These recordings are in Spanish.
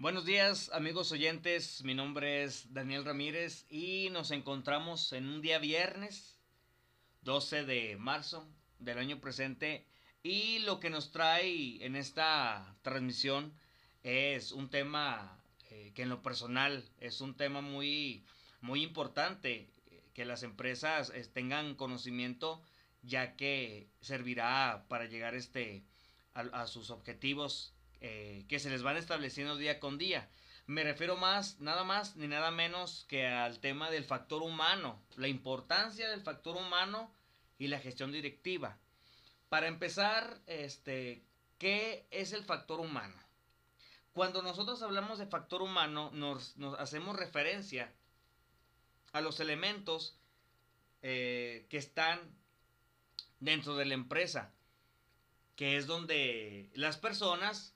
Buenos días amigos oyentes, mi nombre es Daniel Ramírez y nos encontramos en un día viernes 12 de marzo del año presente. Y lo que nos trae en esta transmisión es un tema eh, que en lo personal es un tema muy, muy importante, eh, que las empresas eh, tengan conocimiento ya que servirá para llegar este, a sus objetivos eh, que se les van estableciendo día con día. Me refiero más, nada más ni nada menos que al tema del factor humano, la importancia del factor humano y la gestión directiva. Para empezar, este, ¿qué es el factor humano? Cuando nosotros hablamos de factor humano, nos, hacemos referencia a los elementos eh, que están dentro de la empresa, que es donde las personas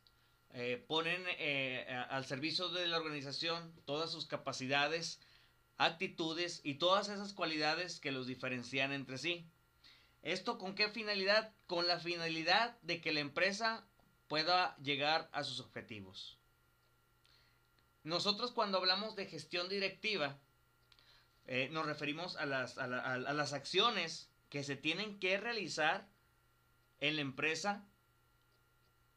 eh, ponen eh, al servicio de la organización todas sus capacidades, actitudes y todas esas cualidades que los diferencian entre sí. ¿Esto con qué finalidad? Con la finalidad de que la empresa pueda llegar a sus objetivos. Nosotros cuando hablamos de gestión directiva, eh, nos referimos a las, a las acciones que se tienen que realizar en la empresa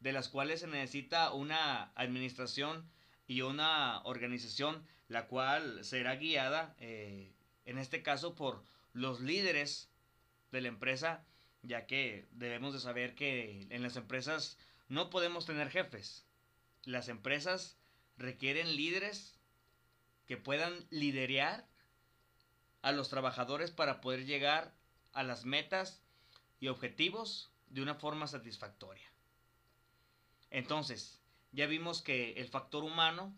de las cuales se necesita una administración y una organización la cual será guiada eh, en este caso por los líderes de la empresa ya que debemos de saber que en las empresas no podemos tener jefes. Las empresas requieren líderes que puedan liderear a los trabajadores para poder llegar a las metas y objetivos de una forma satisfactoria entonces, ya vimos que el factor humano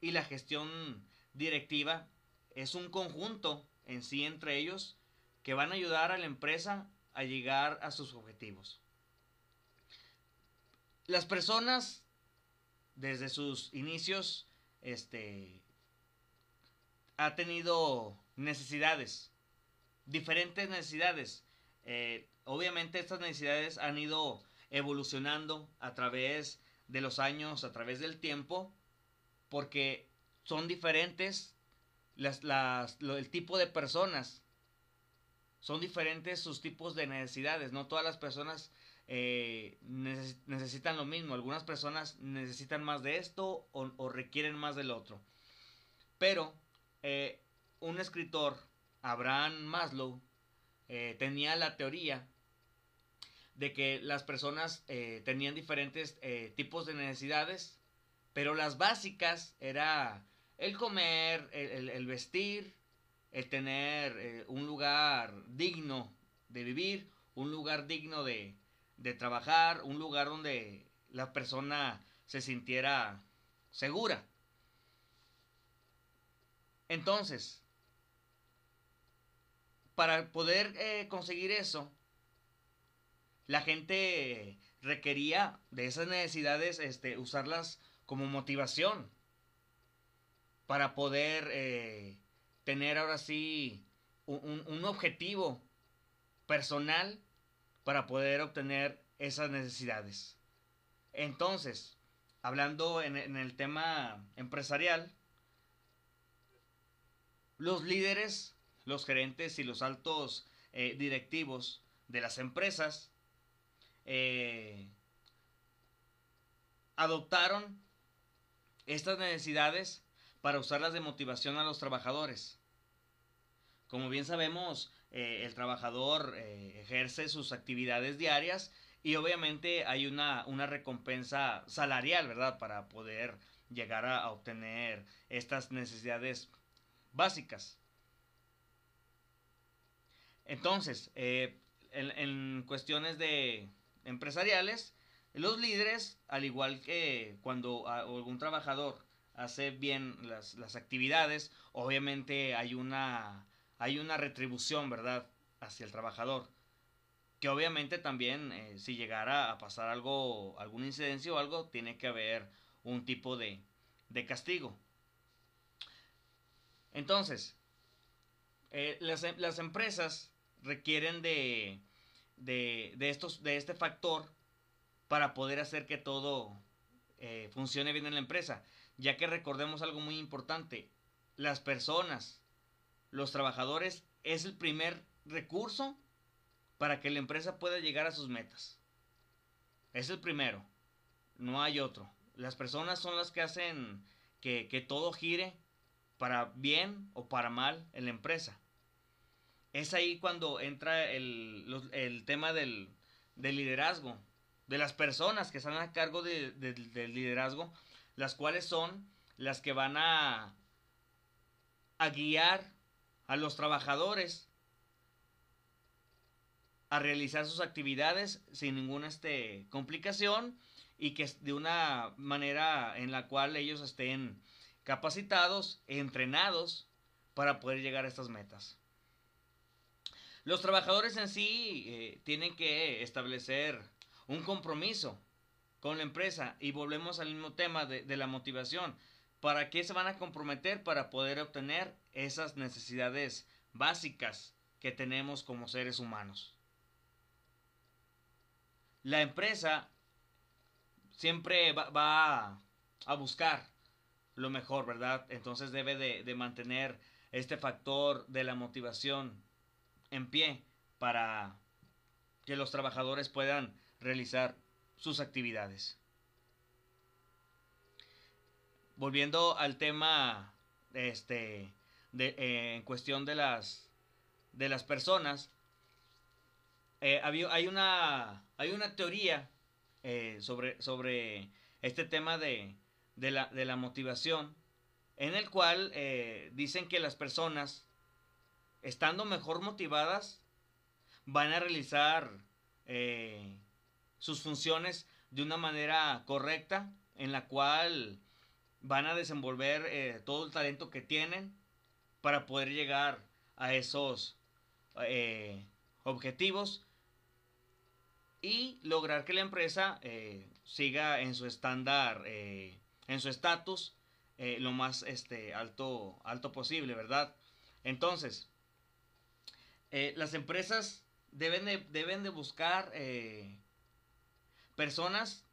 y la gestión directiva es un conjunto en sí entre ellos que van a ayudar a la empresa a llegar a sus objetivos. Las personas desde sus inicios este ha tenido necesidades, diferentes necesidades. Eh, obviamente estas necesidades han ido evolucionando a través de los años, a través del tiempo, porque son diferentes el tipo de personas, son diferentes sus tipos de necesidades, no todas las personas eh, necesitan lo mismo, algunas personas necesitan más de esto o, requieren más del otro. Pero eh, un escritor, Abraham Maslow, eh, tenía la teoría de que las personas eh, tenían diferentes eh, tipos de necesidades, pero las básicas era el comer, el, vestir, el tener eh, un lugar digno de vivir, un lugar digno de, de trabajar, un lugar donde la persona se sintiera segura. Entonces, para poder conseguir eso, la gente requería de esas necesidades este, usarlas como motivación para poder eh, tener ahora sí un, objetivo personal para poder obtener esas necesidades. Entonces, hablando en, el tema empresarial, los líderes, los gerentes y los altos eh, directivos de las empresas eh, adoptaron estas necesidades para usarlas de motivación a los trabajadores. Como bien sabemos, eh, el trabajador eh, ejerce sus actividades diarias y obviamente hay una, una, recompensa salarial, ¿verdad? Para poder llegar a, obtener estas necesidades básicas. Entonces, en cuestiones de, empresariales, los líderes, al igual que cuando algún trabajador hace bien las, actividades, obviamente hay una, hay una retribución, ¿verdad?, hacia el trabajador. Que obviamente también, eh, si llegara a pasar algo, alguna incidencia o algo, tiene que haber un tipo de, de castigo. Entonces, eh, las, las empresas requieren de, de, estos, de este factor para poder hacer que todo eh, funcione bien en la empresa. ya que recordemos algo muy importante, las personas, los trabajadores, es el primer recurso para que la empresa pueda llegar a sus metas. Es el primero, no hay otro. Las personas son las que hacen que, que todo gire para bien o para mal en la empresa. Es ahí cuando entra el, el tema del, del, liderazgo, de las personas que están a cargo de, del liderazgo, las cuales son las que van a, a guiar a los trabajadores a realizar sus actividades sin ninguna este, complicación y que de una manera en la cual ellos estén capacitados, entrenados para poder llegar a estas metas. Los trabajadores en sí eh, tienen que establecer un compromiso con la empresa y volvemos al mismo tema de, de la motivación. ¿Para qué se van a comprometer? Para poder obtener esas necesidades básicas que tenemos como seres humanos. La empresa siempre va, a buscar lo mejor, ¿verdad? Entonces debe de, mantener este factor de la motivación en pie para que los trabajadores puedan realizar sus actividades. Volviendo al tema este, de, eh, en cuestión de las, de las personas, eh, hay, una, hay una teoría eh, sobre, sobre este tema de, de, la, de la motivación, en el cual dicen que las personas, estando mejor motivadas, van a realizar eh, sus funciones de una manera correcta, en la cual van a desenvolver todo el talento que tienen para poder llegar a esos objetivos y lograr que la empresa eh, siga en su estándar, eh, en su estatus, eh, lo más este, alto, alto posible, ¿verdad? Entonces, las empresas deben de, deben de buscar personas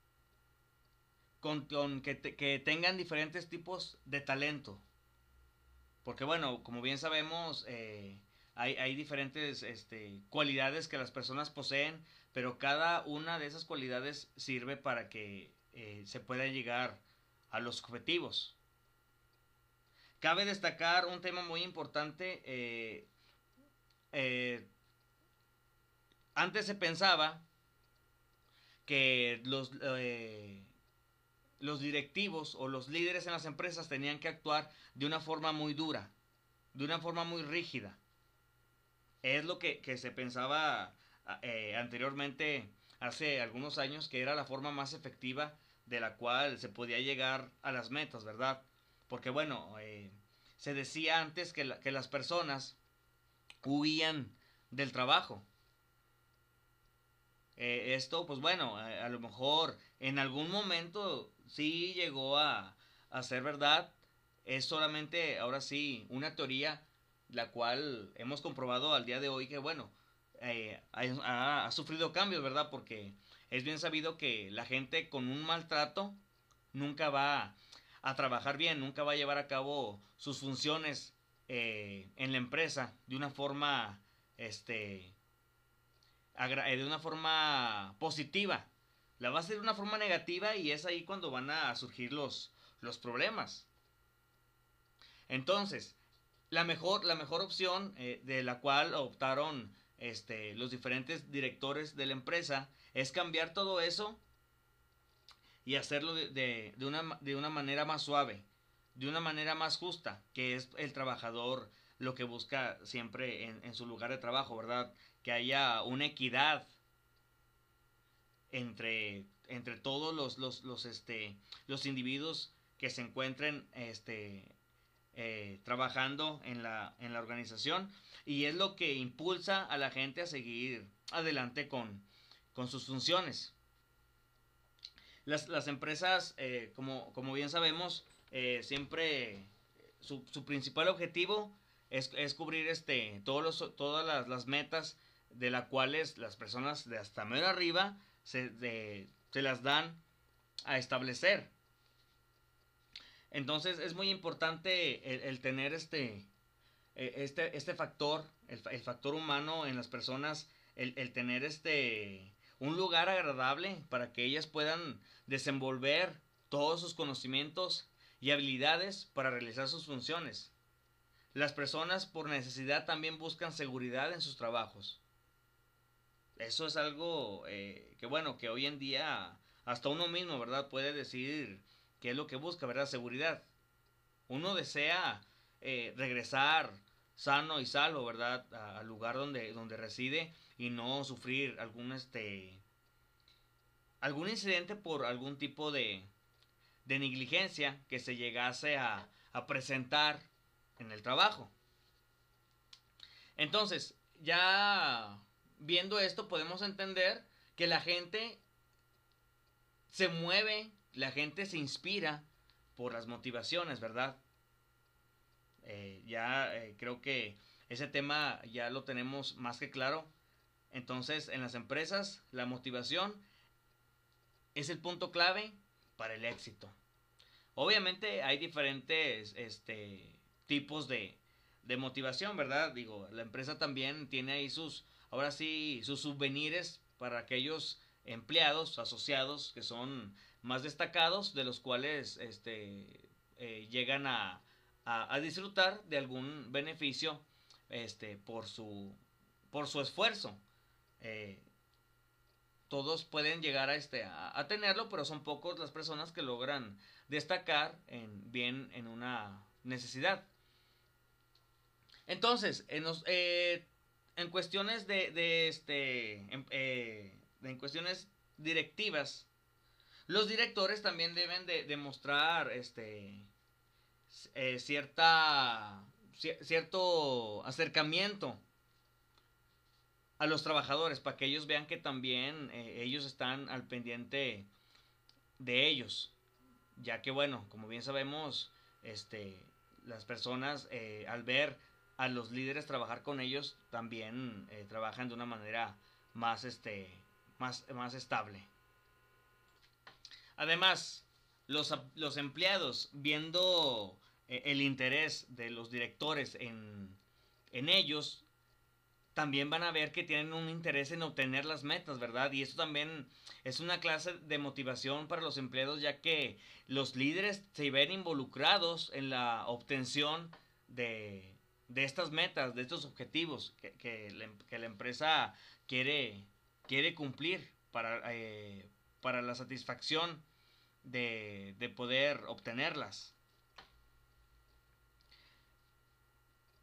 con, que, tengan diferentes tipos de talento. Porque bueno, como bien sabemos, hay, hay, diferentes este, cualidades que las personas poseen pero cada una de esas cualidades sirve para que eh, se pueda llegar a los objetivos. Cabe destacar un tema muy importante. Eh, eh, antes se pensaba que los, los directivos o los líderes en las empresas tenían que actuar de una forma muy dura, de una forma muy rígida. Es lo que, que se pensaba eh, anteriormente, hace algunos años, que era la forma más efectiva de la cual se podía llegar a las metas, ¿verdad? Porque bueno, eh, se decía antes que, que las personas huían del trabajo. Eh, esto, pues bueno, a, lo mejor en algún momento sí llegó a, a ser verdad. Es solamente, ahora sí, una teoría la cual hemos comprobado al día de hoy que, bueno, eh, ha, sufrido cambios, ¿verdad? Porque es bien sabido que la gente con un maltrato nunca va a trabajar bien, nunca va a llevar a cabo sus funciones eh, en la empresa de una forma, este, eh, de una forma positiva. La va a hacer de una forma negativa y es ahí cuando van a surgir los, los problemas. Entonces, la mejor, la mejor opción de la cual optaron este, los diferentes directores de la empresa, es cambiar todo eso y hacerlo de, una, de una manera más suave, de una manera más justa, que es el trabajador lo que busca siempre en, su lugar de trabajo, ¿verdad? Que haya una equidad entre, entre todos los, los, este, los individuos que se encuentren este, eh, trabajando en la, en la organización y es lo que impulsa a la gente a seguir adelante con, sus funciones. Las, empresas, eh, como, como, bien sabemos, eh, siempre su, principal objetivo es, cubrir este, todos todas las, metas de las cuales las personas de hasta medio arriba se, se las dan a establecer. Entonces es muy importante el, tener este, e, este, este factor, el, el, factor humano en las personas, el, el tener este, un lugar agradable para que ellas puedan desenvolver todos sus conocimientos y habilidades para realizar sus funciones. Las personas por necesidad también buscan seguridad en sus trabajos. Eso es algo eh, que bueno, que hoy en día hasta uno mismo, ¿verdad? Puede decir qué es lo que busca, ¿verdad? Seguridad. Uno desea eh, regresar sano y salvo, ¿verdad? al lugar donde, donde reside y no sufrir algún este algún incidente por algún tipo de, de negligencia que se llegase a, presentar en el trabajo. Entonces, ya viendo esto podemos entender que la gente se mueve, la gente se inspira por las motivaciones, ¿verdad? Eh, ya eh, creo que ese tema ya lo tenemos más que claro. Entonces, en las empresas, la motivación es el punto clave para el éxito. Obviamente hay diferentes este, tipos de, de motivación, ¿verdad? Digo, la empresa también tiene ahí sus, ahora sí, sus souvenirs para aquellos empleados asociados que son más destacados, de los cuales este, eh, llegan a, a, disfrutar de algún beneficio este, por, su, por su esfuerzo. Eh, todos pueden llegar a, este, a, tenerlo, pero son pocos las personas que logran destacar en, bien en una necesidad. Entonces, en, eh, en cuestiones de, de este, en, eh, en, cuestiones directivas, los directores también deben de demostrar este, eh, cierta, cierto acercamiento a los trabajadores para que ellos vean que también eh, ellos están al pendiente de ellos. Ya que bueno como bien sabemos este las personas eh, al ver a los líderes trabajar con ellos también eh, trabajan de una manera más este más, más estable. Además los, los empleados viendo el interés de los directores en, en ellos también van a ver que tienen un interés en obtener las metas, ¿verdad? Y eso también es una clase de motivación para los empleados, ya que los líderes se ven involucrados en la obtención de, estas metas, de estos objetivos que, la, empresa quiere, quiere cumplir para, eh, para la satisfacción de, poder obtenerlas.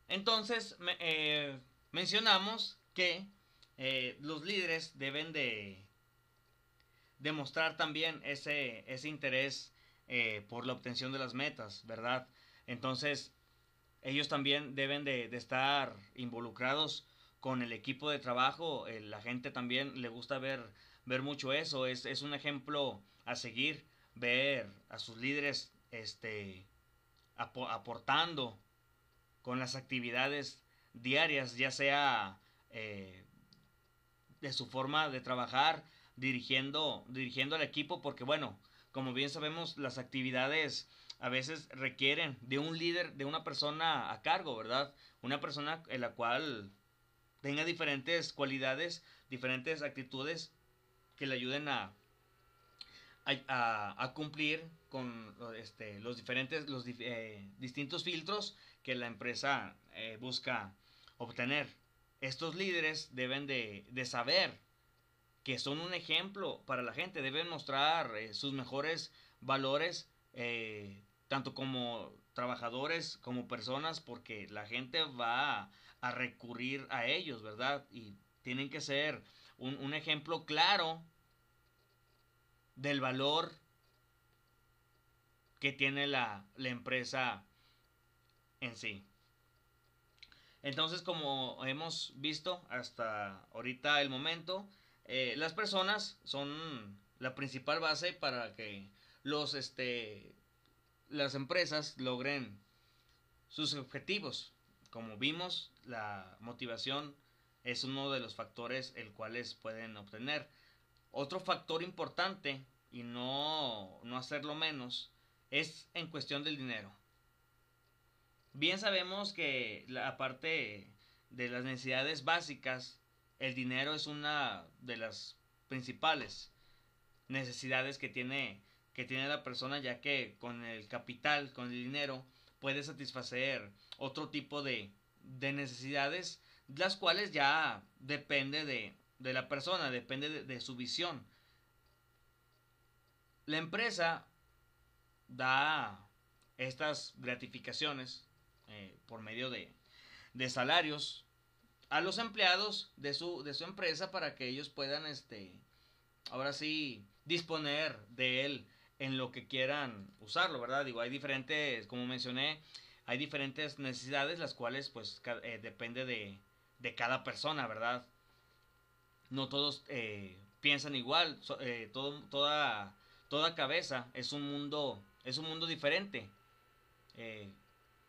Entonces, me, eh, mencionamos que eh, los líderes deben de demostrar también ese, ese interés eh, por la obtención de las metas, ¿verdad? Entonces, ellos también deben de, estar involucrados con el equipo de trabajo. Eh, la gente también le gusta ver, ver mucho eso. Es, es un ejemplo a seguir, ver a sus líderes este, aportando con las actividades diarias, ya sea eh, de su forma de trabajar, dirigiendo, dirigiendo al equipo, porque bueno, como bien sabemos, las actividades a veces requieren de un líder, de una persona a cargo, ¿verdad? Una persona en la cual tenga diferentes cualidades, diferentes actitudes que le ayuden a, a, cumplir con este, los diferentes, los eh, distintos filtros que la empresa eh, busca obtener. Estos líderes deben de, saber que son un ejemplo para la gente, deben mostrar eh, sus mejores valores, eh, tanto como trabajadores como personas, porque la gente va a, recurrir a ellos, ¿verdad? Y tienen que ser un, ejemplo claro del valor que tiene la, la empresa en sí. Entonces, como hemos visto hasta ahorita el momento, eh, las personas son la principal base para que los, este, las empresas logren sus objetivos. Como vimos, la motivación es uno de los factores el cuales pueden obtener. Otro factor importante, y no, no hacerlo menos, es en cuestión del dinero. Bien sabemos que aparte de las necesidades básicas, el dinero es una de las principales necesidades que tiene, que tiene la persona, ya que con el capital, con el dinero, puede satisfacer otro tipo de, de necesidades, las cuales ya depende de, de la persona, depende de, su visión. La empresa da estas gratificaciones eh, por medio de, de salarios a los empleados de su, de su empresa para que ellos puedan, este, ahora sí, disponer de él en lo que quieran usarlo, ¿verdad? Digo, hay diferentes, como mencioné, hay diferentes necesidades, las cuales, pues, eh, depende de, de, cada persona, ¿verdad? No todos eh, piensan igual, eh, todo, toda, toda cabeza es un mundo, es un mundo diferente,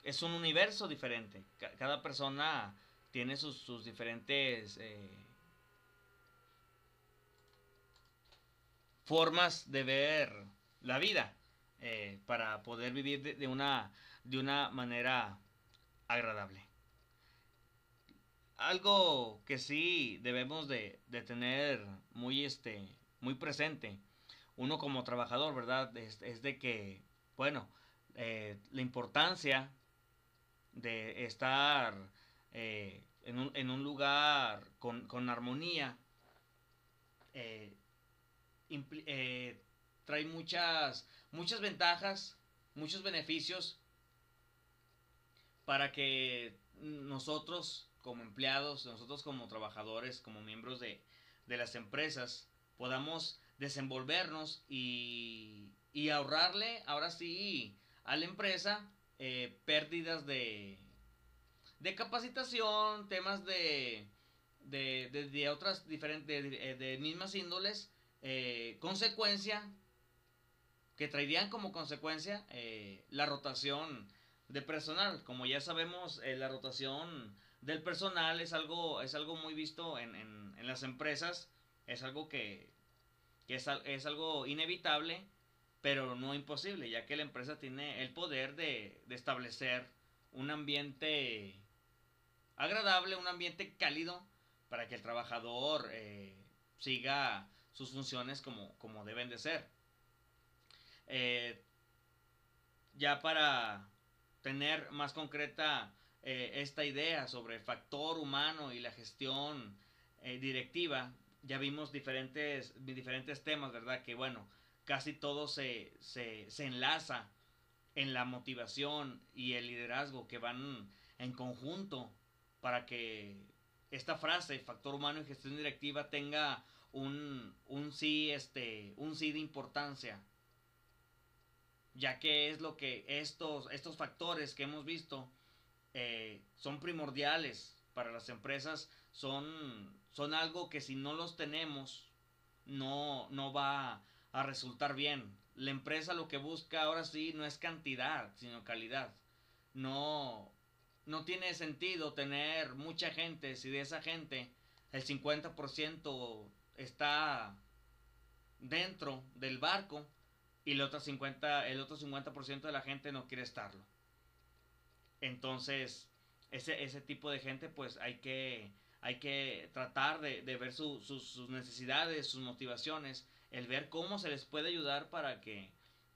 es un universo diferente, cada persona tiene sus, diferentes formas de ver la vida eh, para poder vivir de, una, de una manera agradable. Algo que sí debemos de, tener muy, este, muy presente, uno como trabajador, ¿verdad? Es, de que, bueno, eh, la importancia de estar eh, en, un, en, un, lugar con, con armonía eh, trae muchas, muchas ventajas, muchos beneficios para que nosotros como empleados, nosotros como trabajadores, como miembros de, las empresas, podamos desenvolvernos y, ahorrarle, ahora sí, a la empresa eh, pérdidas de, de capacitación, temas de, de, de, otras diferentes, de, mismas índoles, eh, consecuencia, que traerían como consecuencia eh, la rotación de personal. Como ya sabemos, eh, la rotación del personal es algo, es algo muy visto en, en, las empresas, es algo que, que es, es, algo inevitable, pero no imposible, ya que la empresa tiene el poder de, establecer un ambiente agradable, un ambiente cálido para que el trabajador siga sus funciones como, como deben de ser. Eh, ya para tener más concreta eh, esta idea sobre el factor humano y la gestión eh, directiva, ya vimos diferentes, diferentes temas, ¿verdad? Que bueno, casi todo se, se, se enlaza en la motivación y el liderazgo que van en conjunto para que esta frase, factor humano y gestión directiva, tenga un, un sí, este, un sí de importancia. Ya que es lo que estos, estos factores que hemos visto eh, son primordiales para las empresas, son, son algo que si no los tenemos, no, no va a resultar bien. La empresa lo que busca ahora sí no es cantidad, sino calidad. No, no tiene sentido tener mucha gente si de esa gente el 50% está dentro del barco y el otro 50%, el otro 50 de la gente no quiere estarlo. Entonces, ese, ese tipo de gente, pues hay que, hay que tratar de, ver sus necesidades, sus motivaciones, el ver cómo se les puede ayudar para que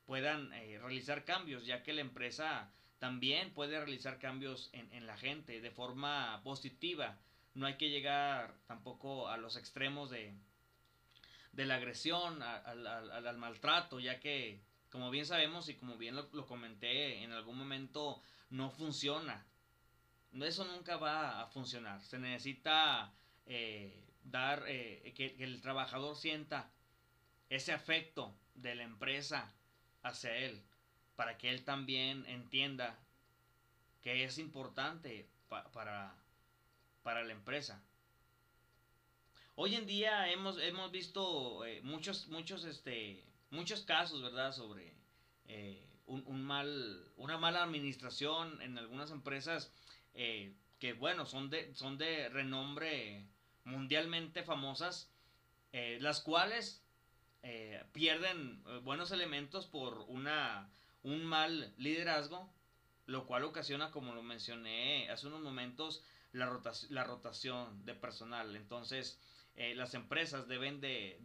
puedan eh, realizar cambios, ya que la empresa también puede realizar cambios en, en la gente de forma positiva. No hay que llegar tampoco a los extremos de, de la agresión, al, maltrato, ya que, como bien sabemos y como bien lo, comenté en algún momento, no funciona. Eso nunca va a funcionar. Se necesita eh, dar, eh, que el trabajador sienta ese afecto de la empresa hacia él, para que él también entienda que es importante para, para la empresa. Hoy en día hemos, hemos visto eh, muchos, muchos, este, muchos casos, ¿verdad? Sobre eh, un, mal, una mala administración en algunas empresas eh, que, bueno, son de, son de renombre mundialmente famosas, las cuales pierden buenos elementos por una, un mal liderazgo, lo cual ocasiona, como lo mencioné hace unos momentos, la, rotación, la rotación de personal. Entonces, eh, las empresas deben de,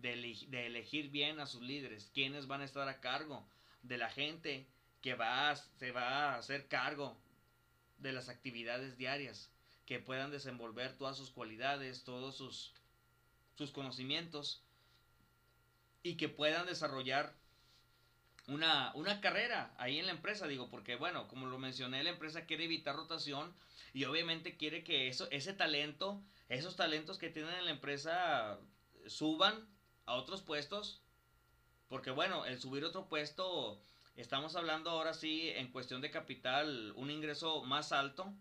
elegir bien a sus líderes, quiénes van a estar a cargo de la gente que va se va a hacer cargo de las actividades diarias, que puedan desenvolver todas sus cualidades, todos sus, sus conocimientos y que puedan desarrollar una, una carrera ahí en la empresa, digo, porque bueno, como lo mencioné, la empresa quiere evitar rotación y obviamente quiere que eso, ese talento, esos talentos que tienen en la empresa suban a otros puestos, porque bueno, el subir otro puesto, estamos hablando ahora sí en cuestión de capital, un ingreso más alto,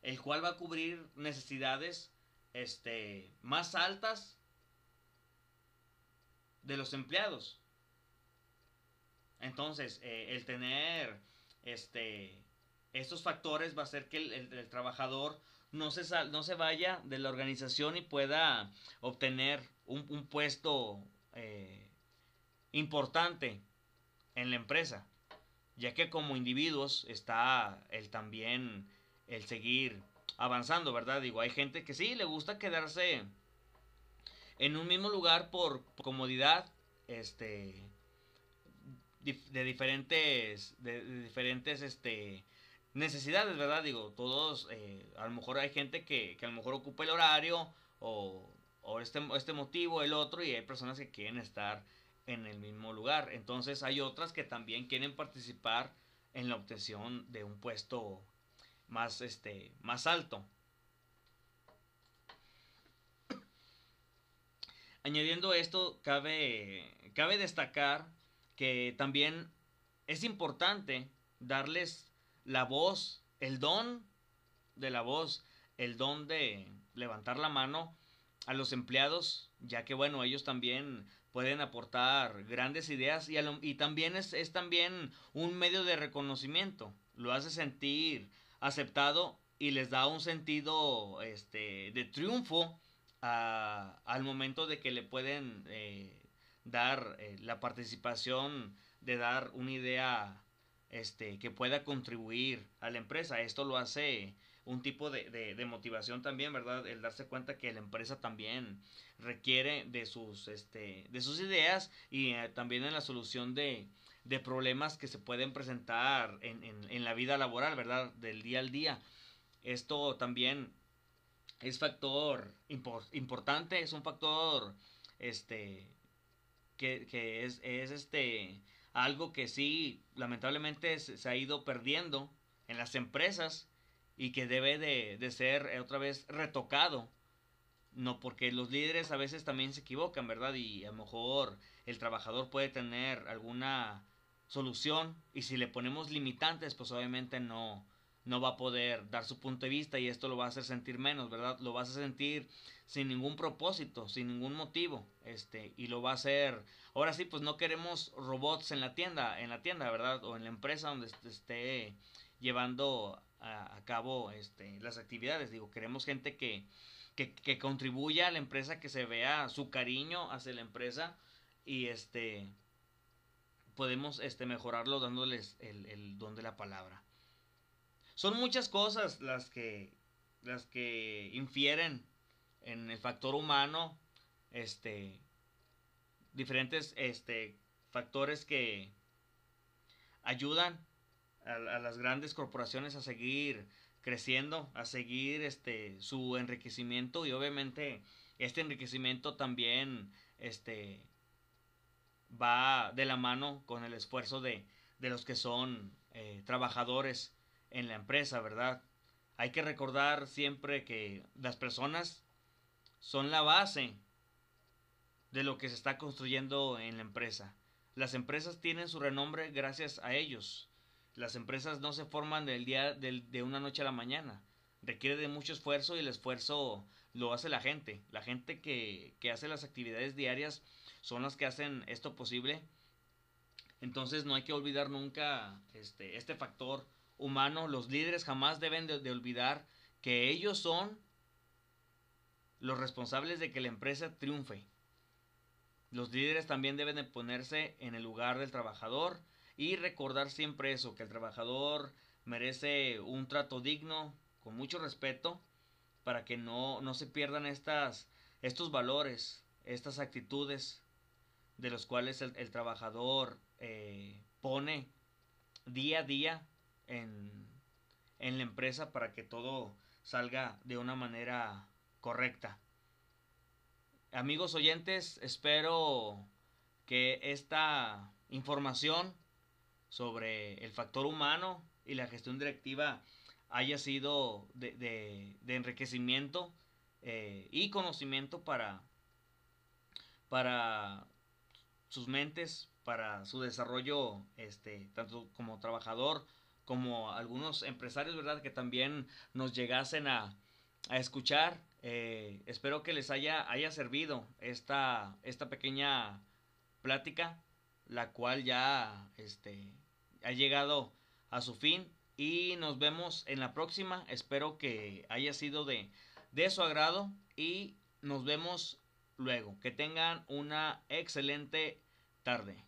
el cual va a cubrir necesidades este, más altas de los empleados. Entonces, eh, el tener este, estos factores va a hacer que el, trabajador no se, no se vaya de la organización y pueda obtener un, puesto eh, importante en la empresa, ya que como individuos está el también el seguir avanzando, ¿verdad? Digo, hay gente que sí le gusta quedarse en un mismo lugar por comodidad, este, de diferentes, de, diferentes, este, necesidades, ¿verdad? Digo, todos, eh, a lo mejor hay gente que, que, a lo mejor ocupa el horario o, o este, este motivo, el otro, y hay personas que quieren estar en el mismo lugar. Entonces hay otras que también quieren participar en la obtención de un puesto más, este, más alto. Añadiendo esto, cabe, cabe destacar que también es importante darles la voz, el don de la voz, el don de levantar la mano a los empleados, ya que bueno, ellos también pueden aportar grandes ideas y, y también es, es, también un medio de reconocimiento, lo hace sentir aceptado y les da un sentido este, de triunfo al momento de que le pueden eh, dar eh, la participación de dar una idea este, que pueda contribuir a la empresa. Esto lo hace un tipo de, de, motivación también, ¿verdad? El darse cuenta que la empresa también requiere de sus, este, de sus ideas y eh, también en la solución de, de, problemas que se pueden presentar en, en, en la vida laboral, ¿verdad? Del día al día. Esto también es factor importante, es un factor este, que, es, este algo que sí, lamentablemente se, ha ido perdiendo en las empresas y que debe de, ser otra vez retocado. No, porque los líderes a veces también se equivocan, ¿verdad? Y a lo mejor el trabajador puede tener alguna solución y si le ponemos limitantes, pues obviamente no, no va a poder dar su punto de vista y esto lo va a hacer sentir menos, ¿verdad? Lo vas a sentir sin ningún propósito, sin ningún motivo, este, y lo va a hacer. Ahora sí, pues no queremos robots en la tienda, en la tienda, ¿verdad? O en la empresa donde esté llevando a, cabo este, las actividades. Digo, queremos gente que, que, contribuya a la empresa, que se vea su cariño hacia la empresa y este podemos este, mejorarlo dándoles el don de la palabra. Son muchas cosas las que, las que infieren en el factor humano, este, diferentes este, factores que ayudan a, las grandes corporaciones a seguir creciendo, a seguir este, su enriquecimiento y obviamente este enriquecimiento también este, va de la mano con el esfuerzo de, de los que son eh, trabajadores en la empresa, ¿verdad? Hay que recordar siempre que las personas son la base de lo que se está construyendo en la empresa. Las empresas tienen su renombre gracias a ellos. Las empresas no se forman del día de una noche a la mañana. Requiere de mucho esfuerzo y el esfuerzo lo hace la gente. La gente que, que hace las actividades diarias son las que hacen esto posible. Entonces no hay que olvidar nunca este, este factor humano. Los líderes jamás deben de olvidar que ellos son los responsables de que la empresa triunfe. Los líderes también deben de ponerse en el lugar del trabajador y recordar siempre eso, que el trabajador merece un trato digno, con mucho respeto, para que no, no se pierdan estas, estos valores, estas actitudes de los cuales el, trabajador eh, pone día a día en, en la empresa para que todo salga de una manera correcta. Amigos oyentes, espero que esta información sobre el factor humano y la gestión directiva haya sido de, enriquecimiento eh, y conocimiento para, para sus mentes, para su desarrollo, este, tanto como trabajador como algunos empresarios, ¿verdad? Que también nos llegasen a, escuchar. Eh, espero que les haya, haya servido esta, esta pequeña plática, la cual ya este, ha llegado a su fin y nos vemos en la próxima. Espero que haya sido de, de su agrado y nos vemos luego. Que tengan una excelente tarde.